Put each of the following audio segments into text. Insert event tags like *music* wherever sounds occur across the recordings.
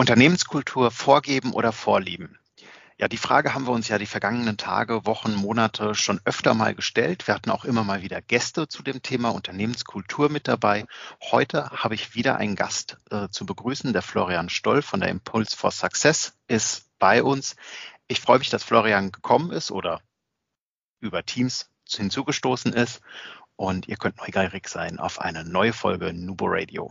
Unternehmenskultur vorgeben oder vorlieben? Ja, die Frage haben wir uns ja die vergangenen Tage, Wochen, Monate schon öfter mal gestellt. Wir hatten auch immer mal wieder Gäste zu dem Thema Unternehmenskultur mit dabei. Heute habe ich wieder einen Gast äh, zu begrüßen. Der Florian Stoll von der Impulse for Success ist bei uns. Ich freue mich, dass Florian gekommen ist oder über Teams hinzugestoßen ist. Und ihr könnt neugierig sein auf eine neue Folge Nubo Radio.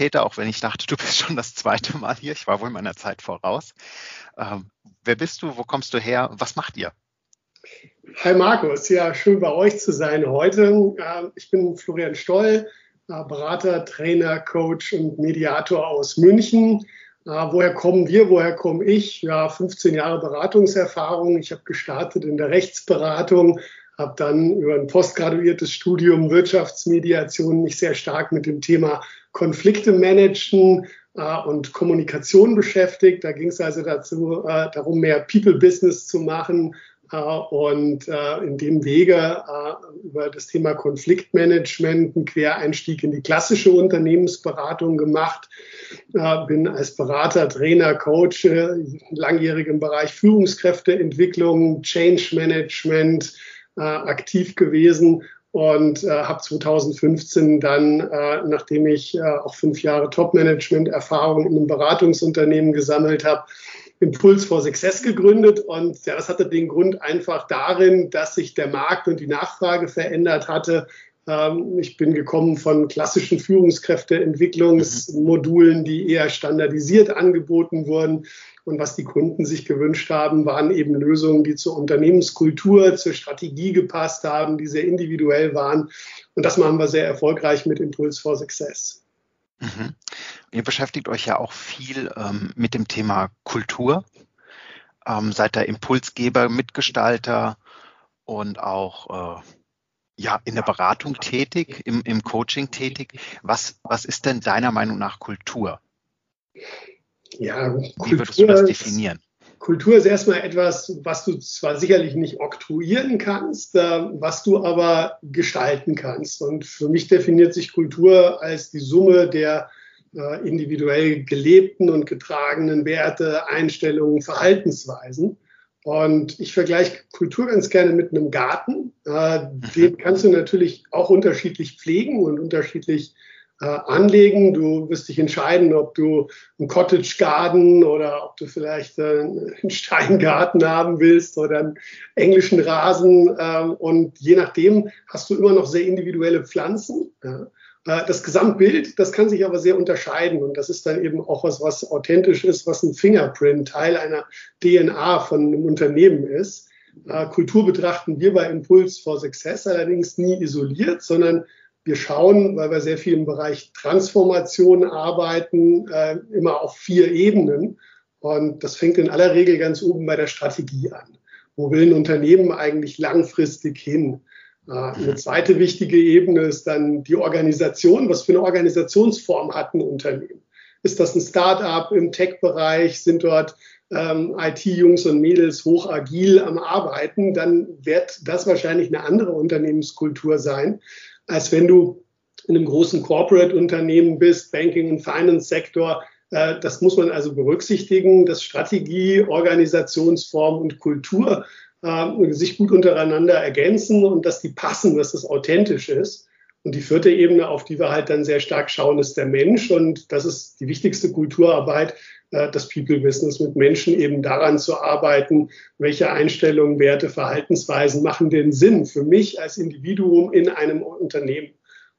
Erstlingstäter, auch wenn ich dachte, du bist schon das zweite Mal hier. Ich war wohl meiner Zeit voraus. Ähm, wer bist du? Wo kommst du her? Was macht ihr? Hi Markus, ja, schön bei euch zu sein heute. Ähm, ich bin Florian Stoll, äh, Berater, Trainer, Coach und Mediator aus München. Äh, woher kommen wir? Woher komme ich? Ja, 15 Jahre Beratungserfahrung. Ich habe gestartet in der Rechtsberatung, habe dann über ein postgraduiertes Studium Wirtschaftsmediation mich sehr stark mit dem Thema Konflikte managen äh, und Kommunikation beschäftigt. Da ging es also dazu, äh, darum, mehr People-Business zu machen äh, und äh, in dem Wege äh, über das Thema Konfliktmanagement einen Quereinstieg in die klassische Unternehmensberatung gemacht. Bin als Berater, Trainer, Coach langjährig im Bereich Führungskräfteentwicklung, Change Management aktiv gewesen und äh, habe 2015 dann, äh, nachdem ich äh, auch fünf Jahre Top-Management-Erfahrung in einem Beratungsunternehmen gesammelt habe, Impuls for Success gegründet. Und ja, das hatte den Grund einfach darin, dass sich der Markt und die Nachfrage verändert hatte. Ähm, ich bin gekommen von klassischen Führungskräfteentwicklungsmodulen, die eher standardisiert angeboten wurden und was die Kunden sich gewünscht haben, waren eben Lösungen, die zur Unternehmenskultur, zur Strategie gepasst haben, die sehr individuell waren. Und das machen wir sehr erfolgreich mit Impulse for Success. Mhm. Ihr beschäftigt euch ja auch viel ähm, mit dem Thema Kultur. Ähm, seid der Impulsgeber, Mitgestalter und auch äh, ja, in der Beratung tätig, im, im Coaching tätig. Was, was ist denn deiner Meinung nach Kultur? Ja, Wie würdest du das definieren? Kultur ist erstmal etwas, was du zwar sicherlich nicht oktroyieren kannst, äh, was du aber gestalten kannst. Und für mich definiert sich Kultur als die Summe der äh, individuell gelebten und getragenen Werte, Einstellungen, Verhaltensweisen. Und ich vergleiche Kultur ganz gerne mit einem Garten. Äh, den kannst du natürlich auch unterschiedlich pflegen und unterschiedlich äh, anlegen. Du wirst dich entscheiden, ob du einen Cottage Garden oder ob du vielleicht äh, einen Steingarten haben willst oder einen englischen Rasen. Äh, und je nachdem hast du immer noch sehr individuelle Pflanzen. Ja. Äh, das Gesamtbild, das kann sich aber sehr unterscheiden und das ist dann eben auch was, was authentisch ist, was ein Fingerprint, Teil einer DNA von einem Unternehmen ist. Äh, Kultur betrachten wir bei Impulse for Success allerdings nie isoliert, sondern wir schauen, weil wir sehr viel im Bereich Transformation arbeiten, äh, immer auf vier Ebenen. Und das fängt in aller Regel ganz oben bei der Strategie an. Wo will ein Unternehmen eigentlich langfristig hin? Äh, eine zweite wichtige Ebene ist dann die Organisation. Was für eine Organisationsform hat ein Unternehmen? Ist das ein Start-up im Tech-Bereich? Sind dort ähm, IT-Jungs und Mädels hoch agil am Arbeiten? Dann wird das wahrscheinlich eine andere Unternehmenskultur sein als wenn du in einem großen Corporate-Unternehmen bist, Banking- und Finance-Sektor. Äh, das muss man also berücksichtigen, dass Strategie, Organisationsform und Kultur äh, sich gut untereinander ergänzen und dass die passen, dass das authentisch ist. Und die vierte Ebene, auf die wir halt dann sehr stark schauen, ist der Mensch. Und das ist die wichtigste Kulturarbeit, äh, das People-Business, mit Menschen eben daran zu arbeiten, welche Einstellungen, Werte, Verhaltensweisen machen denn Sinn für mich als Individuum in einem Unternehmen.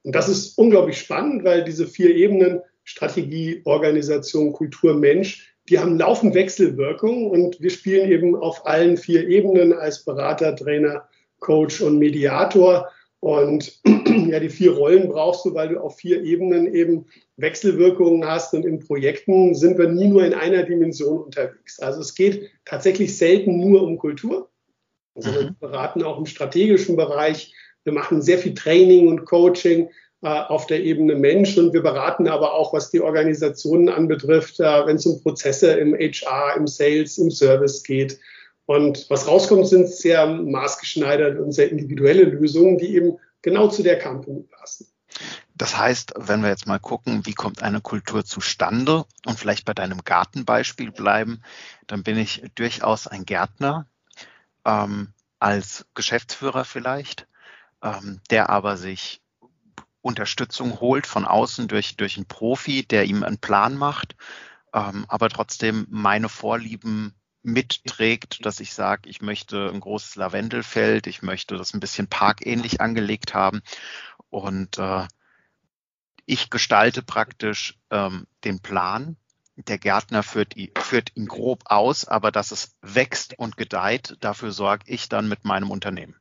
Und das ist unglaublich spannend, weil diese vier Ebenen, Strategie, Organisation, Kultur, Mensch, die haben laufend Wechselwirkungen und wir spielen eben auf allen vier Ebenen als Berater, Trainer, Coach und Mediator Und *clears throat* ja, die vier Rollen brauchst du, weil du auf vier Ebenen eben Wechselwirkungen hast. Und in Projekten sind wir nie nur in einer Dimension unterwegs. Also es geht tatsächlich selten nur um Kultur. Also wir mhm. beraten auch im strategischen Bereich. Wir machen sehr viel Training und Coaching äh, auf der Ebene Mensch und wir beraten aber auch, was die Organisationen anbetrifft, äh, wenn es um Prozesse im HR, im Sales, im Service geht. Und was rauskommt, sind sehr maßgeschneiderte und sehr individuelle Lösungen, die eben genau zu der Company passen. Das heißt, wenn wir jetzt mal gucken, wie kommt eine Kultur zustande und vielleicht bei deinem Gartenbeispiel bleiben, dann bin ich durchaus ein Gärtner ähm, als Geschäftsführer vielleicht, ähm, der aber sich Unterstützung holt von außen durch, durch einen Profi, der ihm einen Plan macht, ähm, aber trotzdem meine Vorlieben mitträgt, dass ich sage, ich möchte ein großes Lavendelfeld, ich möchte das ein bisschen parkähnlich angelegt haben und äh, ich gestalte praktisch ähm, den Plan. Der Gärtner führt, führt ihn grob aus, aber dass es wächst und gedeiht, dafür sorge ich dann mit meinem Unternehmen.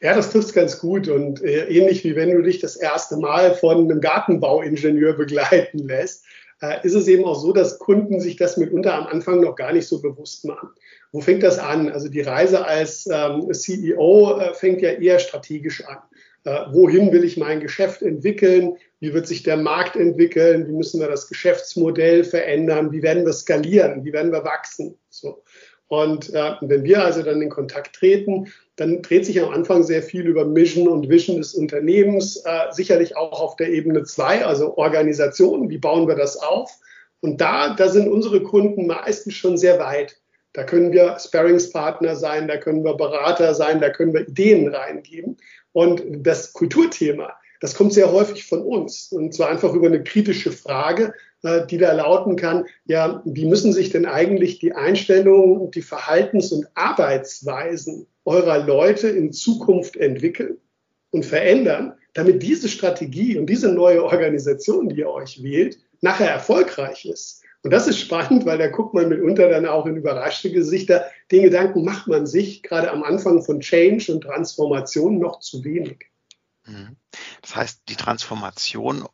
Ja, das trifft ganz gut und äh, ähnlich wie wenn du dich das erste Mal von einem Gartenbauingenieur begleiten lässt, ist es eben auch so, dass Kunden sich das mitunter am Anfang noch gar nicht so bewusst machen. Wo fängt das an? Also die Reise als ähm, CEO äh, fängt ja eher strategisch an. Äh, wohin will ich mein Geschäft entwickeln? Wie wird sich der Markt entwickeln? Wie müssen wir das Geschäftsmodell verändern? Wie werden wir skalieren? Wie werden wir wachsen? So. Und äh, wenn wir also dann in Kontakt treten, dann dreht sich am Anfang sehr viel über Mission und Vision des Unternehmens, äh, sicherlich auch auf der Ebene zwei, also Organisation, wie bauen wir das auf? Und da, da sind unsere Kunden meistens schon sehr weit. Da können wir Sparringspartner sein, da können wir Berater sein, da können wir Ideen reingeben. Und das Kulturthema, das kommt sehr häufig von uns. Und zwar einfach über eine kritische Frage, äh, die da lauten kann, ja, wie müssen sich denn eigentlich die Einstellungen die Verhaltens- und Arbeitsweisen eurer Leute in Zukunft entwickeln und verändern, damit diese Strategie und diese neue Organisation, die ihr euch wählt, nachher erfolgreich ist. Und das ist spannend, weil da guckt man mitunter dann auch in überraschte Gesichter. Den Gedanken macht man sich gerade am Anfang von Change und Transformation noch zu wenig. Mhm. Das heißt, die Transformation,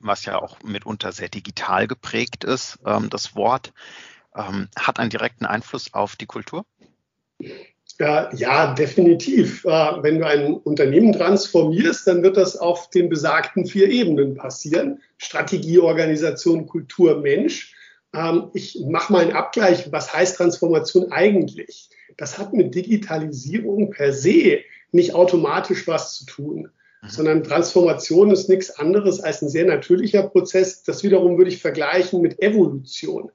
was ja auch mitunter sehr digital geprägt ist, ähm, das Wort, ähm, hat einen direkten Einfluss auf die Kultur? Ja, definitiv. Äh, wenn du ein Unternehmen transformierst, dann wird das auf den besagten vier Ebenen passieren. Strategie, Organisation, Kultur, Mensch. Ähm, ich mache mal einen Abgleich. Was heißt Transformation eigentlich? Das hat mit Digitalisierung per se nicht automatisch was zu tun, mhm. sondern Transformation ist nichts anderes als ein sehr natürlicher Prozess. Das wiederum würde ich vergleichen mit Evolution.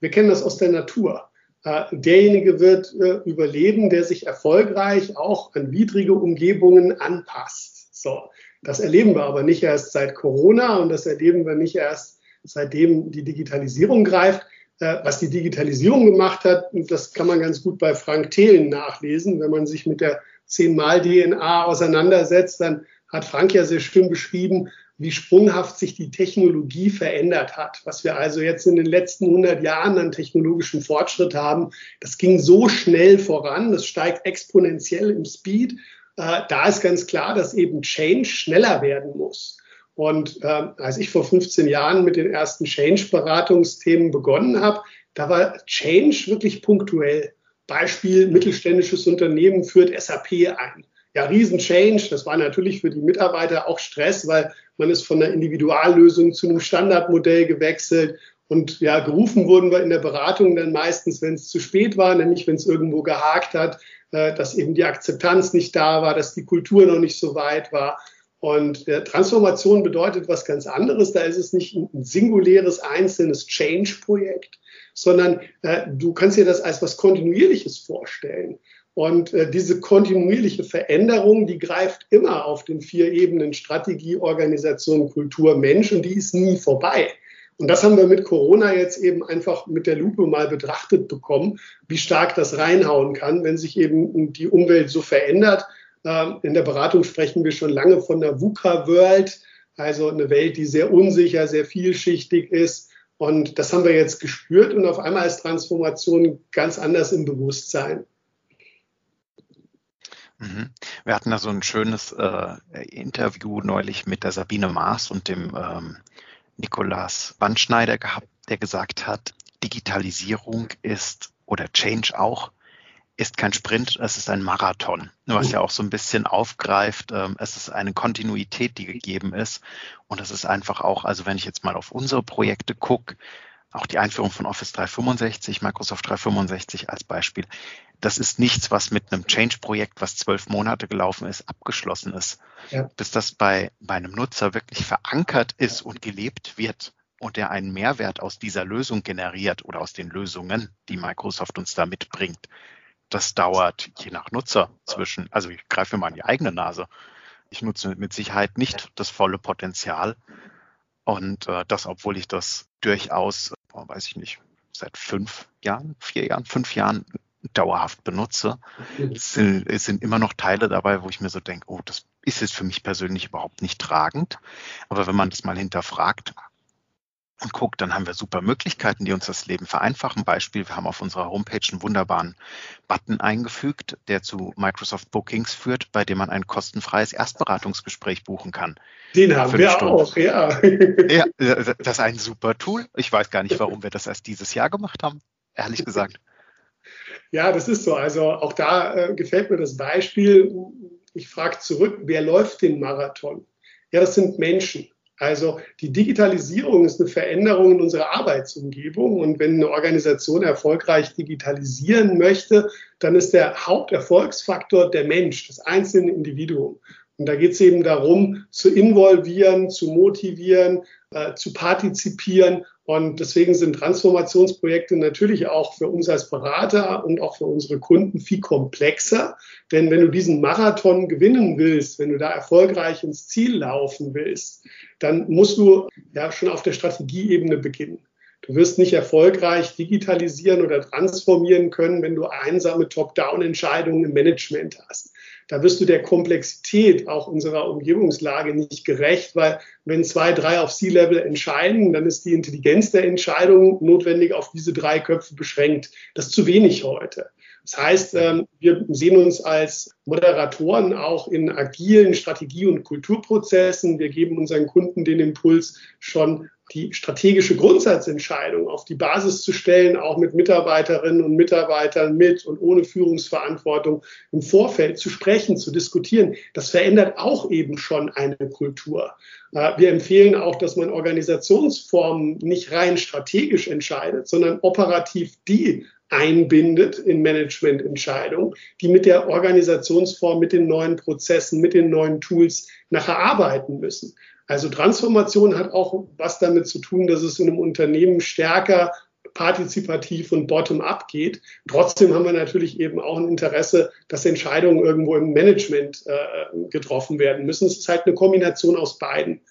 Wir kennen das aus der Natur. Äh, derjenige wird äh, überleben, der sich erfolgreich auch an widrige Umgebungen anpasst. So, das erleben wir aber nicht erst seit Corona und das erleben wir nicht erst seitdem die Digitalisierung greift. Äh, was die Digitalisierung gemacht hat, das kann man ganz gut bei Frank Thelen nachlesen. Wenn man sich mit der 10-mal-DNA auseinandersetzt, dann hat Frank ja sehr schön beschrieben, wie sprunghaft sich die Technologie verändert hat. Was wir also jetzt in den letzten 100 Jahren an technologischem Fortschritt haben, das ging so schnell voran, das steigt exponentiell im Speed. Äh, da ist ganz klar, dass eben Change schneller werden muss. Und äh, als ich vor 15 Jahren mit den ersten Change-Beratungsthemen begonnen habe, da war Change wirklich punktuell. Beispiel, mittelständisches Unternehmen führt SAP ein ja, Riesen-Change. Das war natürlich für die Mitarbeiter auch Stress, weil man ist von einer Individuallösung zu einem Standardmodell gewechselt. Und ja, gerufen wurden wir in der Beratung dann meistens, wenn es zu spät war, nämlich wenn es irgendwo gehakt hat, äh, dass eben die Akzeptanz nicht da war, dass die Kultur noch nicht so weit war. Und äh, Transformation bedeutet was ganz anderes. Da ist es nicht ein singuläres, einzelnes Change-Projekt, sondern äh, du kannst dir das als was Kontinuierliches vorstellen. Und äh, diese kontinuierliche Veränderung, die greift immer auf den vier Ebenen Strategie, Organisation, Kultur, Mensch und die ist nie vorbei. Und das haben wir mit Corona jetzt eben einfach mit der Lupe mal betrachtet bekommen, wie stark das reinhauen kann, wenn sich eben die Umwelt so verändert. Ähm, in der Beratung sprechen wir schon lange von der VUCA-World, also eine Welt, die sehr unsicher, sehr vielschichtig ist. Und das haben wir jetzt gespürt und auf einmal ist Transformation ganz anders im Bewusstsein. Mhm. Wir hatten da so ein schönes äh, Interview neulich mit der Sabine Maas und dem ähm, Nikolaus Bandschneider gehabt, der gesagt hat, Digitalisierung ist oder Change auch ist kein Sprint, es ist ein Marathon, was ja auch so ein bisschen aufgreift. Ähm, es ist eine Kontinuität, die gegeben ist. Und es ist einfach auch, also wenn ich jetzt mal auf unsere Projekte gucke, auch die Einführung von Office 365, Microsoft 365 als Beispiel, das ist nichts, was mit einem Change-Projekt, was zwölf Monate gelaufen ist, abgeschlossen ist. Ja. Bis das bei, bei einem Nutzer wirklich verankert ist und gelebt wird und der einen Mehrwert aus dieser Lösung generiert oder aus den Lösungen, die Microsoft uns da mitbringt, das dauert je nach Nutzer zwischen, also ich greife mal in die eigene Nase. Ich nutze mit Sicherheit nicht das volle Potenzial. Und äh, das, obwohl ich das durchaus, boah, weiß ich nicht, seit fünf Jahren, vier Jahren, fünf Jahren dauerhaft benutze. Es sind, es sind immer noch Teile dabei, wo ich mir so denke, oh, das ist jetzt für mich persönlich überhaupt nicht tragend. Aber wenn man das mal hinterfragt, und guckt, dann haben wir super Möglichkeiten, die uns das Leben vereinfachen. Beispiel, wir haben auf unserer Homepage einen wunderbaren Button eingefügt, der zu Microsoft Bookings führt, bei dem man ein kostenfreies Erstberatungsgespräch buchen kann. Den haben wir Stunde. auch, ja. *laughs* ja. *laughs* Das ist ein super Tool. Ich weiß gar nicht, warum wir das erst dieses Jahr gemacht haben, ehrlich gesagt. Ja, das ist so. Also auch da äh, gefällt mir das Beispiel. Ich frage zurück, wer läuft den Marathon? Ja, das sind Menschen. Also die Digitalisierung ist eine Veränderung in unserer Arbeitsumgebung. Und wenn eine Organisation erfolgreich digitalisieren möchte, dann ist der Haupterfolgsfaktor der Mensch, das einzelne Individuum. Und da geht es eben darum, zu involvieren, zu motivieren, äh, zu partizipieren. Und deswegen sind Transformationsprojekte natürlich auch für uns als Berater und auch für unsere Kunden viel komplexer. Denn wenn du diesen Marathon gewinnen willst, wenn du da erfolgreich ins Ziel laufen willst, dann musst du ja schon auf der Strategieebene beginnen. Du wirst nicht erfolgreich digitalisieren oder transformieren können, wenn du einsame Top-Down-Entscheidungen im Management hast. Da wirst du der Komplexität auch unserer Umgebungslage nicht gerecht, weil wenn zwei, drei auf C-Level entscheiden, dann ist die Intelligenz der Entscheidung notwendig auf diese drei Köpfe beschränkt. Das ist zu wenig heute. Das heißt, ähm, wir sehen uns als Moderatoren auch in agilen Strategie- und Kulturprozessen. Wir geben unseren Kunden den Impuls, schon die strategische Grundsatzentscheidung auf die Basis zu stellen, auch mit Mitarbeiterinnen und Mitarbeitern mit und ohne Führungsverantwortung im Vorfeld zu sprechen, zu diskutieren. Das verändert auch eben schon eine Kultur. Äh, wir empfehlen auch, dass man Organisationsformen nicht rein strategisch entscheidet, sondern operativ die einbindet in Managemententscheidungen, die mit der Organisationsform, mit den neuen Prozessen, mit den neuen Tools nachher arbeiten müssen. Also Transformation hat auch was damit zu tun, dass es in einem Unternehmen stärker partizipativ und bottom-up geht. Trotzdem haben wir natürlich eben auch ein Interesse, dass Entscheidungen irgendwo im Management äh, getroffen werden müssen. Es ist halt eine Kombination aus beiden.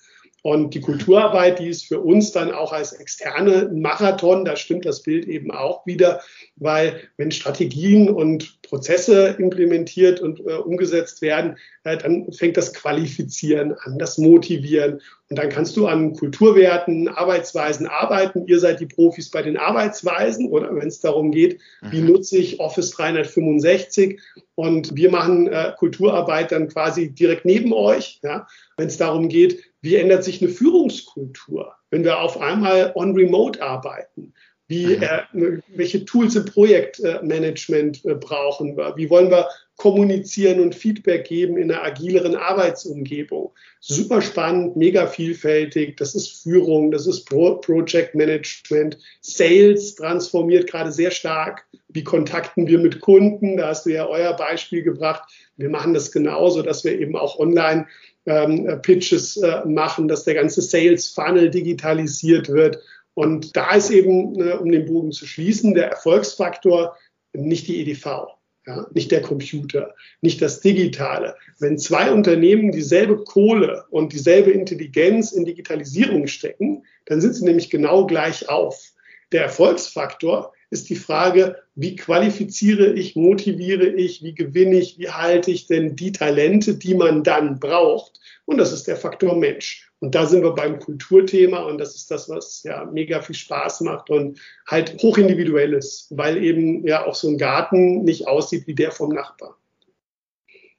Und die Kulturarbeit, die ist für uns dann auch als externe Marathon, da stimmt das Bild eben auch wieder, weil wenn Strategien und Prozesse implementiert und äh, umgesetzt werden, äh, dann fängt das Qualifizieren an, das Motivieren. Und dann kannst du an Kulturwerten, Arbeitsweisen arbeiten. Ihr seid die Profis bei den Arbeitsweisen oder wenn es darum geht, wie mhm. nutze ich Office 365 und wir machen äh, Kulturarbeit dann quasi direkt neben euch. Ja? Wenn es darum geht, wie ändert sich eine Führungskultur, wenn wir auf einmal on-remote arbeiten? Wie, mhm. äh, welche Tools im Projektmanagement äh, brauchen wir? Wie wollen wir kommunizieren und Feedback geben in einer agileren Arbeitsumgebung? Super spannend, mega vielfältig. Das ist Führung, das ist Pro Project Management. Sales transformiert gerade sehr stark. Wie kontakten wir mit Kunden? Da hast du ja euer Beispiel gebracht. Wir machen das genauso, dass wir eben auch online ähm, Pitches äh, machen, dass der ganze Sales Funnel digitalisiert wird. Und da ist eben, ne, um den Bogen zu schließen, der Erfolgsfaktor nicht die EDV, ja, nicht der Computer, nicht das Digitale. Wenn zwei Unternehmen dieselbe Kohle und dieselbe Intelligenz in Digitalisierung stecken, dann sind sie nämlich genau gleich auf. Der Erfolgsfaktor ist die Frage, wie qualifiziere ich, motiviere ich, wie gewinne ich, wie halte ich denn die Talente, die man dann braucht. Und das ist der Faktor Mensch. Und da sind wir beim Kulturthema und das ist das, was ja mega viel Spaß macht und halt hochindividuell ist, weil eben ja auch so ein Garten nicht aussieht wie der vom Nachbar.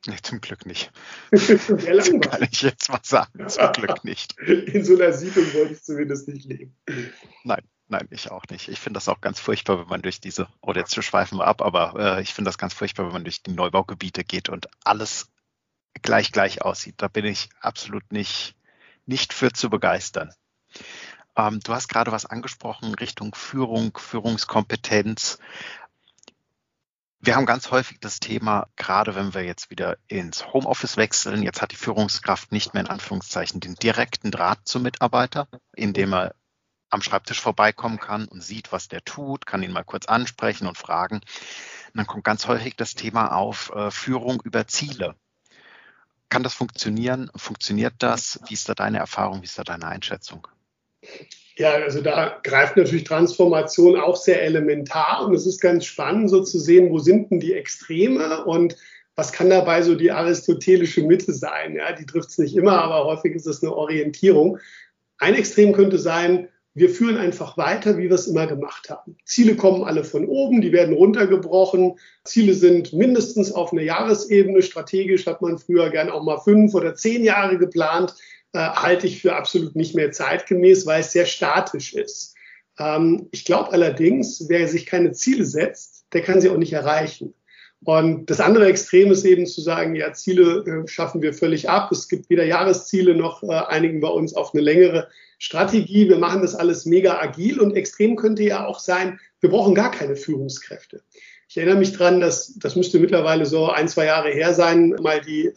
Nee, zum Glück nicht. *laughs* Kann ich jetzt mal sagen. Zum Glück nicht. *laughs* In so einer Siedlung wollte ich zumindest nicht leben. Nein, nein, ich auch nicht. Ich finde das auch ganz furchtbar, wenn man durch diese, oder jetzt schweifen wir ab, aber äh, ich finde das ganz furchtbar, wenn man durch die Neubaugebiete geht und alles gleich gleich aussieht. Da bin ich absolut nicht, nicht für zu begeistern. Ähm, du hast gerade was angesprochen Richtung Führung, Führungskompetenz. Wir haben ganz häufig das Thema, gerade wenn wir jetzt wieder ins Homeoffice wechseln, jetzt hat die Führungskraft nicht mehr in Anführungszeichen den direkten Draht zum Mitarbeiter, indem er am Schreibtisch vorbeikommen kann und sieht, was der tut, kann ihn mal kurz ansprechen und fragen. Und dann kommt ganz häufig das Thema auf äh, Führung über Ziele. Kann das funktionieren? Funktioniert das? Wie ist da deine Erfahrung? Wie ist da deine Einschätzung? Ja, also da greift natürlich Transformation auch sehr elementar und es ist ganz spannend, so zu sehen, wo sind denn die Extreme und was kann dabei so die aristotelische Mitte sein? Ja, die trifft es nicht immer, aber häufig ist es eine Orientierung. Ein Extrem könnte sein, wir führen einfach weiter, wie wir es immer gemacht haben. Ziele kommen alle von oben, die werden runtergebrochen. Ziele sind mindestens auf einer Jahresebene. Strategisch hat man früher gern auch mal fünf oder zehn Jahre geplant äh, halte ich für absolut nicht mehr zeitgemäß, weil es sehr statisch ist. Ähm, ich glaube allerdings, wer sich keine Ziele setzt, der kann sie auch nicht erreichen. Und das andere Extrem ist eben zu sagen, ja, Ziele äh, schaffen wir völlig ab. Es gibt weder Jahresziele noch äh, einigen wir uns auf eine längere Strategie. Wir machen das alles mega agil und extrem könnte ja auch sein, wir brauchen gar keine Führungskräfte. Ich erinnere mich dran, dass das müsste mittlerweile so ein, zwei Jahre her sein, mal die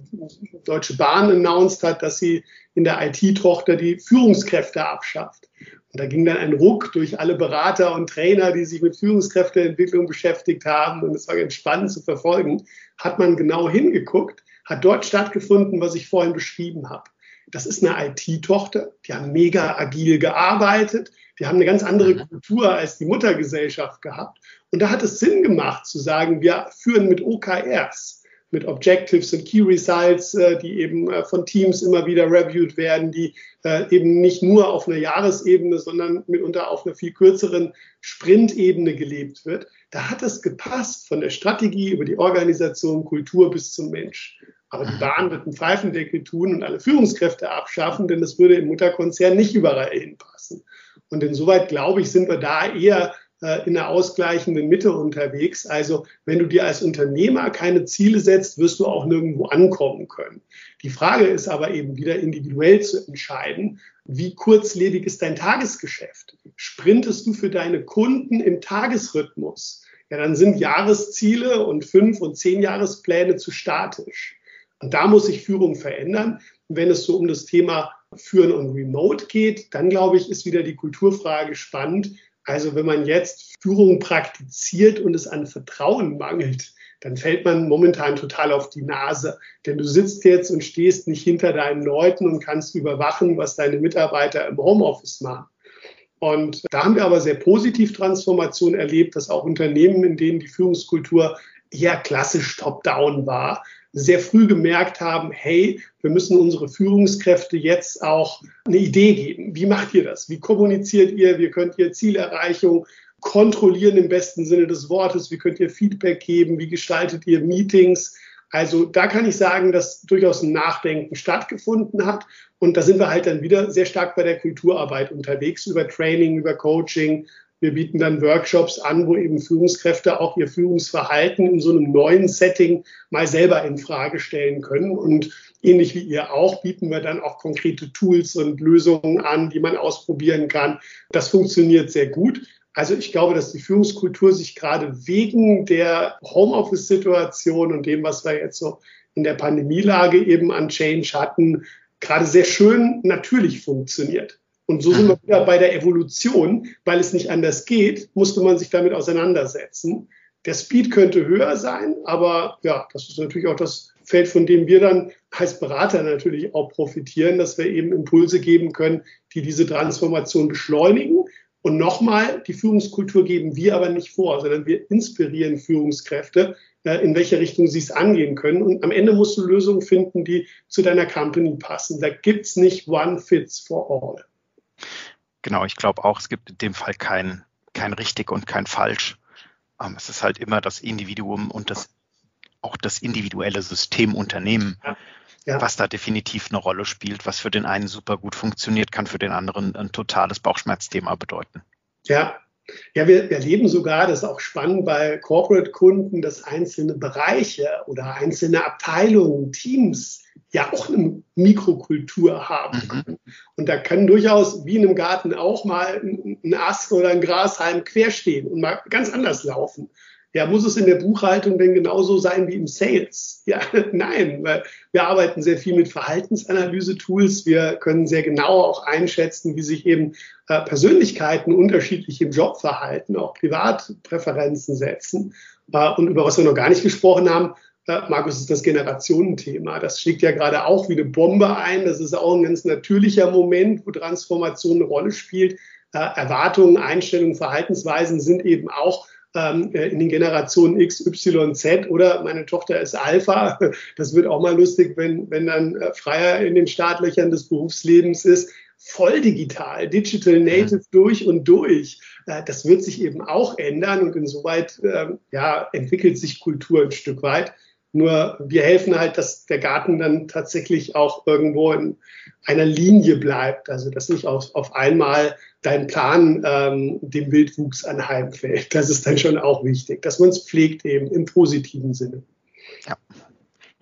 Deutsche Bahn announced hat, dass sie in der IT-Tochter die Führungskräfte abschafft. Und da ging dann ein Ruck durch alle Berater und Trainer, die sich mit Führungskräfteentwicklung beschäftigt haben. Und es war ganz spannend zu verfolgen. Hat man genau hingeguckt, hat dort stattgefunden, was ich vorhin beschrieben habe. Das ist eine IT-Tochter. Die haben mega agil gearbeitet. Die haben eine ganz andere mhm. Kultur als die Muttergesellschaft gehabt. Und da hat es Sinn gemacht zu sagen, wir führen mit OKRs, mit Objectives und Key Results, äh, die eben äh, von Teams immer wieder reviewed werden, die äh, eben nicht nur auf einer Jahresebene, sondern mitunter auf einer viel kürzeren Sprintebene gelebt wird. Da hat es gepasst von der Strategie über die Organisation, Kultur bis zum Mensch. Aber die. Bahn wird einen Pfeifendeckel tun und alle Führungskräfte abschaffen, denn das würde im Mutterkonzern nicht überall hinpassen. Und insoweit, glaube ich, sind wir da eher äh, in einer ausgleichenden Mitte unterwegs. Also wenn du dir als Unternehmer keine Ziele setzt, wirst du auch nirgendwo ankommen können. Die Frage ist aber eben wieder individuell zu entscheiden, wie kurzlebig ist dein Tagesgeschäft? Sprintest du für deine Kunden im Tagesrhythmus? Ja, dann sind Jahresziele und fünf und zehn Jahrespläne zu statisch. Und da muss sich Führung verändern. wenn es so um das Thema Führen und Remote geht, dann glaube ich, ist wieder die Kulturfrage spannend. Also wenn man jetzt Führung praktiziert und es an Vertrauen mangelt, dann fällt man momentan total auf die Nase. Denn du sitzt jetzt und stehst nicht hinter deinen Leuten und kannst überwachen, was deine Mitarbeiter im Homeoffice machen. Und da haben wir aber sehr positiv Transformation erlebt, dass auch Unternehmen, in denen die Führungskultur eher klassisch top-down war, sehr früh gemerkt haben, hey, wir müssen unsere Führungskräfte jetzt auch eine Idee geben. Wie macht ihr das? Wie kommuniziert ihr? Wie könnt ihr Zielerreichung kontrollieren im besten Sinne des Wortes? Wie könnt ihr Feedback geben? Wie gestaltet ihr Meetings? Also da kann ich sagen, dass durchaus ein Nachdenken stattgefunden hat. Und da sind wir halt dann wieder sehr stark bei der Kulturarbeit unterwegs, über Training, über Coaching, wir bieten dann Workshops an, wo eben Führungskräfte auch ihr Führungsverhalten in so einem neuen Setting mal selber in Frage stellen können. Und ähnlich wie ihr auch bieten wir dann auch konkrete Tools und Lösungen an, die man ausprobieren kann. Das funktioniert sehr gut. Also ich glaube, dass die Führungskultur sich gerade wegen der Homeoffice-Situation und dem, was wir jetzt so in der Pandemielage eben an Change hatten, gerade sehr schön natürlich funktioniert. Und so sind wir *laughs* wieder bei der Evolution, weil es nicht anders geht, musste man sich damit auseinandersetzen. Der Speed könnte höher sein, aber ja, das ist natürlich auch das Feld, von dem wir dann als Berater natürlich auch profitieren, dass wir eben Impulse geben können, die diese Transformation beschleunigen. Und nochmal, die Führungskultur geben wir aber nicht vor, sondern wir inspirieren Führungskräfte, äh, in welche Richtung sie es angehen können. Und am Ende musst du Lösungen finden, die zu deiner Company passen. Da gibt's nicht One Fits for All. Genau, ich glaube auch, es gibt in dem Fall kein, kein richtig und kein falsch. Ähm, es ist halt immer das Individuum und das auch das individuelle Systemunternehmen, ja. Ja. was da definitiv eine Rolle spielt, was für den einen super gut funktioniert, kann für den anderen ein totales Bauchschmerzthema bedeuten. Ja, ja, wir erleben sogar, das ist auch spannend bei Corporate-Kunden, dass einzelne Bereiche oder einzelne Abteilungen, Teams ja auch eine Mikrokultur haben mhm. können. Und da kann durchaus, wie in einem Garten auch mal ein Ast oder ein Grashalm querstehen und mal ganz anders laufen. Ja, muss es in der Buchhaltung denn genauso sein wie im Sales? Ja, *laughs* nein, weil wir arbeiten sehr viel mit Verhaltensanalyse-Tools. Wir können sehr genau auch einschätzen, wie sich eben äh, Persönlichkeiten unterschiedlich im Job verhalten, auch Privatpräferenzen setzen. Äh, und über was wir noch gar nicht gesprochen haben, äh, Markus, ist das Generationenthema. Das schlägt ja gerade auch wie eine Bombe ein. Das ist auch ein ganz natürlicher Moment, wo Transformation eine Rolle spielt. Äh, Erwartungen, Einstellungen, Verhaltensweisen sind eben auch ähm, äh, in den Generationen X, Y, Z oder meine Tochter ist Alpha. *laughs* Das wird auch mal lustig, wenn, wenn dann äh, Freier in den Startlöchern des Berufslebens ist. Voll digital, digital native durch und durch. Äh, das wird sich eben auch ändern und insoweit ähm, ja, entwickelt sich Kultur ein Stück weit. Nur wir helfen halt, dass der Garten dann tatsächlich auch irgendwo in einer Linie bleibt. Also dass nicht auf, auf einmal dein Plan ähm, dem Wildwuchs anheimfällt. Das ist dann schon auch wichtig, dass man es pflegt eben im positiven Sinne. Ja.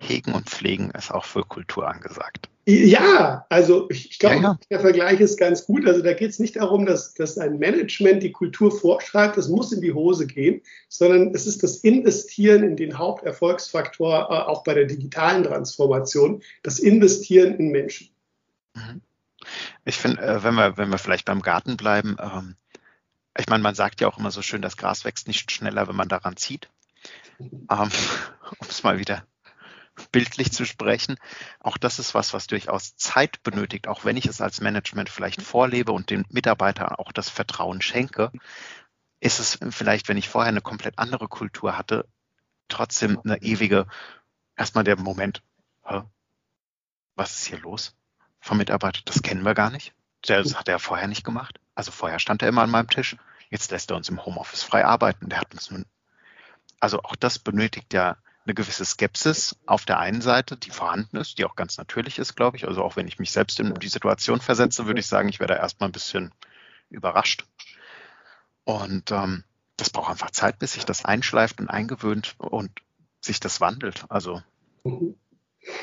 Hegen und Pflegen ist auch für Kultur angesagt. Ja, also ich, ich glaube, ja, ja. der Vergleich ist ganz gut. Also da geht es nicht darum, dass, dass ein Management die Kultur vorschreibt, das muss in die Hose gehen, sondern es ist das Investieren in den Haupterfolgsfaktor äh, auch bei der digitalen Transformation, das Investieren in Menschen. Mhm. Ich finde, äh, wenn wir, wenn wir vielleicht beim Garten bleiben, ähm, ich meine, man sagt ja auch immer so schön, das Gras wächst nicht schneller, wenn man daran zieht. Ähm, *laughs* um es mal wieder bildlich zu sprechen. Auch das ist was, was durchaus Zeit benötigt, auch wenn ich es als Management vielleicht vorlebe und den Mitarbeitern auch das Vertrauen schenke, ist es vielleicht, wenn ich vorher eine komplett andere Kultur hatte, trotzdem eine ewige, erstmal der Moment, was ist hier los vom Mitarbeiter? Das kennen wir gar nicht. Das hat er vorher nicht gemacht. Also vorher stand er immer an meinem Tisch. Jetzt lässt er uns im Homeoffice frei arbeiten. Der hat uns nun, also auch das benötigt ja eine gewisse Skepsis auf der einen Seite, die vorhanden ist, die auch ganz natürlich ist, glaube ich. Also auch wenn ich mich selbst in die Situation versetze, würde ich sagen, ich werde erstmal ein bisschen überrascht. Und ähm, das braucht einfach Zeit, bis sich das einschleift und eingewöhnt und sich das wandelt. Also mhm.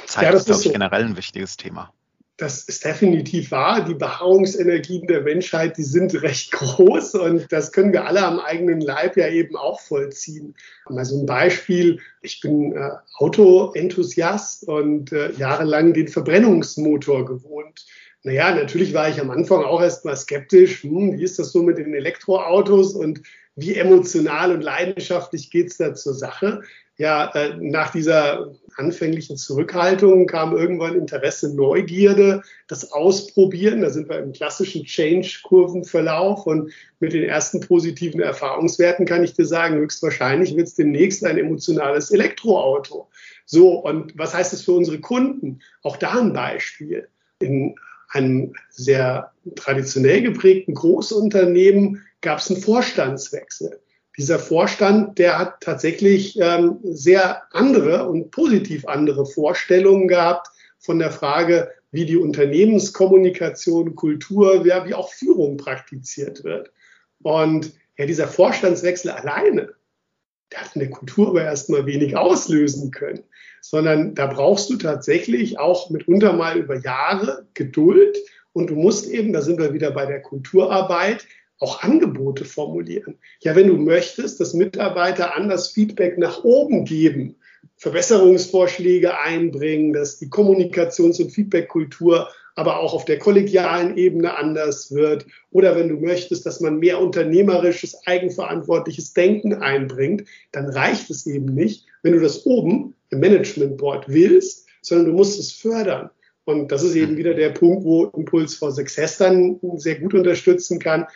Zeit ja, ist, glaube ich, so. generell ein wichtiges Thema das ist definitiv wahr. Die Beharrungsenergien der Menschheit, die sind recht groß und das können wir alle am eigenen Leib ja eben auch vollziehen. Mal so ein Beispiel. Ich bin äh, Autoenthusiast und äh, jahrelang den Verbrennungsmotor gewohnt. Naja, natürlich war ich am Anfang auch erstmal skeptisch. Hm, wie ist das so mit den Elektroautos und wie emotional und leidenschaftlich geht's da zur Sache? ja, äh, nach dieser anfänglichen Zurückhaltung kam irgendwann Interesse, Neugierde, das Ausprobieren. Da sind wir im klassischen Change-Kurvenverlauf und mit den ersten positiven Erfahrungswerten kann ich dir sagen, höchstwahrscheinlich wird es demnächst ein emotionales Elektroauto. So, und was heißt das für unsere Kunden? Auch da ein Beispiel. In einem sehr traditionell geprägten Großunternehmen gab es einen Vorstandswechsel dieser Vorstand, der hat tatsächlich ähm, sehr andere und positiv andere Vorstellungen gehabt von der Frage, wie die Unternehmenskommunikation, Kultur, ja, wie auch Führung praktiziert wird. Und ja, dieser Vorstandswechsel alleine, der hat in der Kultur aber erstmal wenig auslösen können, sondern da brauchst du tatsächlich auch mitunter mal über Jahre Geduld und du musst eben, da sind wir wieder bei der Kulturarbeit, auch Angebote formulieren. Ja, wenn du möchtest, dass Mitarbeiter anders Feedback nach oben geben, Verbesserungsvorschläge einbringen, dass die Kommunikations- und Feedbackkultur aber auch auf der kollegialen Ebene anders wird. Oder wenn du möchtest, dass man mehr unternehmerisches, eigenverantwortliches Denken einbringt, dann reicht es eben nicht, wenn du das oben im Management Board willst, sondern du musst es fördern. Und das ist eben wieder der Punkt, wo Impuls for Success dann sehr gut unterstützen kann,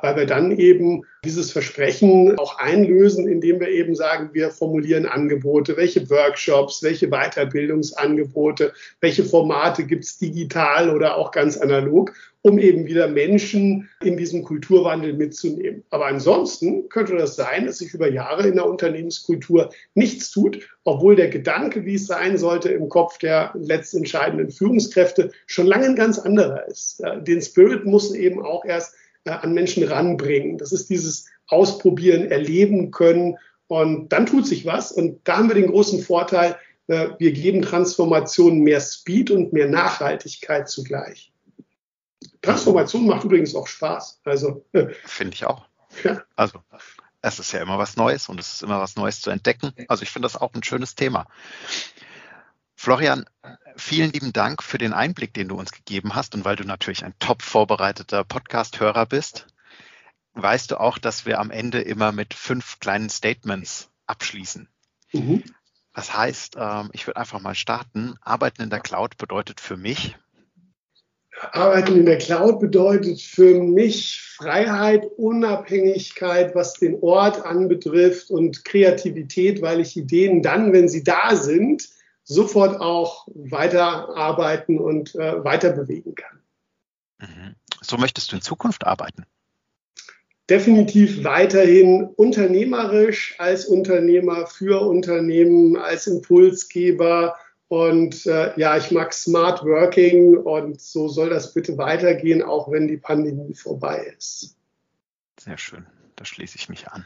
weil wir dann eben dieses Versprechen auch einlösen, indem wir eben sagen, wir formulieren Angebote, welche Workshops, welche Weiterbildungsangebote, welche Formate gibt es digital oder auch ganz analog, um eben wieder Menschen in diesem Kulturwandel mitzunehmen. Aber ansonsten könnte das sein, dass sich über Jahre in der Unternehmenskultur nichts tut, obwohl der Gedanke, wie es sein sollte, im Kopf der letztentscheidenden Führungskräfte schon lange ein ganz anderer ist. Den Spirit muss eben auch erst äh, an Menschen ranbringen. Das ist dieses Ausprobieren, Erleben können. Und dann tut sich was. Und da haben wir den großen Vorteil, äh, wir geben Transformationen mehr Speed und mehr Nachhaltigkeit zugleich. Transformation macht übrigens auch Spaß. Also äh, finde ich auch. Ja. Also es ist ja immer was Neues und es ist immer was Neues zu entdecken. Also ich finde das auch ein schönes Thema. Florian, vielen lieben Dank für den Einblick, den du uns gegeben hast und weil du natürlich ein top vorbereiteter Podcast-Hörer bist, weißt du auch, dass wir am Ende immer mit fünf kleinen Statements abschließen. Mhm. Das heißt, ähm, ich würde einfach mal starten. Arbeiten in der Cloud bedeutet für mich. Arbeiten in der Cloud bedeutet für mich Freiheit, Unabhängigkeit, was den Ort anbetrifft und Kreativität, weil ich Ideen dann, wenn sie da sind, sofort auch weiterarbeiten und äh, weiter bewegen kann. Mhm. So möchtest du in Zukunft arbeiten? Definitiv weiterhin unternehmerisch als Unternehmer für Unternehmen, als Impulsgeber. Und äh, ja, ich mag Smart Working und so soll das bitte weitergehen, auch wenn die Pandemie vorbei ist. Sehr schön, da schließe ich mich an.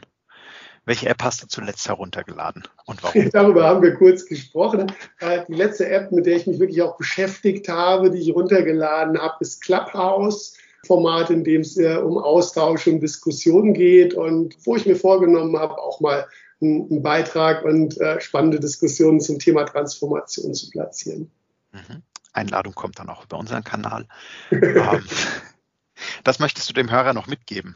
Welche App hast du zuletzt heruntergeladen und warum? *laughs* Darüber haben wir kurz gesprochen. Äh, die letzte App, mit der ich mich wirklich auch beschäftigt habe, die ich runtergeladen habe, ist Clubhouse. Format, in dem es äh, um Austausch und Diskussion geht und wo ich mir vorgenommen habe, auch mal einen, Beitrag und äh, spannende Diskussionen zum Thema Transformation zu platzieren. Mhm. Einladung kommt dann auch über unseren Kanal. *laughs* Ähm, das möchtest du dem Hörer noch mitgeben?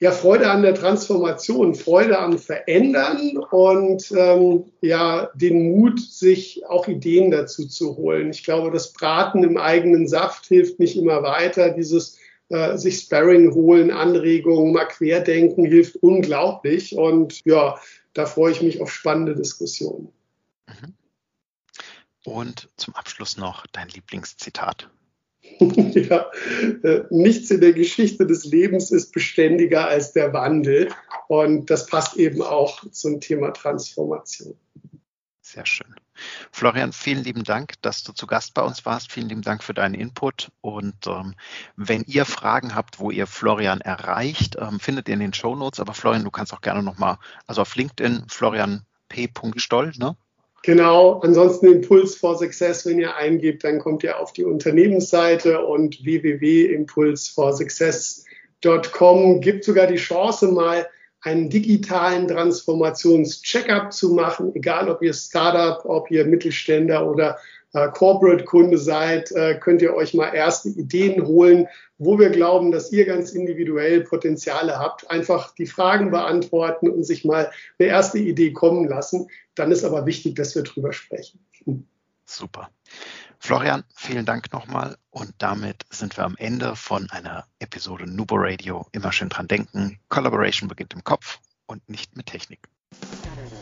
Ja, Freude an der Transformation, Freude am Verändern und ähm, ja, den Mut, sich auch Ideen dazu zu holen. Ich glaube, das Braten im eigenen Saft hilft nicht immer weiter. Dieses äh, sich Sparring holen, Anregungen, mal querdenken hilft unglaublich. Und ja, da freue ich mich auf spannende Diskussionen. Mhm. Und zum Abschluss noch dein Lieblingszitat. *laughs* ja, äh, nichts in der Geschichte des Lebens ist beständiger als der Wandel. Und das passt eben auch zum Thema Transformation. Sehr schön. Florian, vielen lieben Dank, dass du zu Gast bei uns warst. Vielen lieben Dank für deinen Input. Und ähm, wenn ihr Fragen habt, wo ihr Florian erreicht, ähm, findet ihr in den Show Notes. Aber Florian, du kannst auch gerne nochmal, also auf LinkedIn, Florian P. Stoll, ne? Genau, ansonsten Impuls for Success, wenn ihr eingebt, dann kommt ihr auf die Unternehmensseite und www.impulsforsuccess.com gibt sogar die Chance, mal einen digitalen Transformations-Checkup zu machen, egal ob ihr Startup, ob ihr Mittelständler oder Corporate-Kunde seid, äh, könnt ihr euch mal erste Ideen holen, wo wir glauben, dass ihr ganz individuell Potenziale habt. Einfach die Fragen beantworten und sich mal eine erste Idee kommen lassen. Dann ist aber wichtig, dass wir drüber sprechen. Super. Florian, vielen Dank nochmal. Und damit sind wir am Ende von einer Episode Nubo Radio. Immer schön dran denken. Collaboration beginnt im Kopf und nicht mit Technik.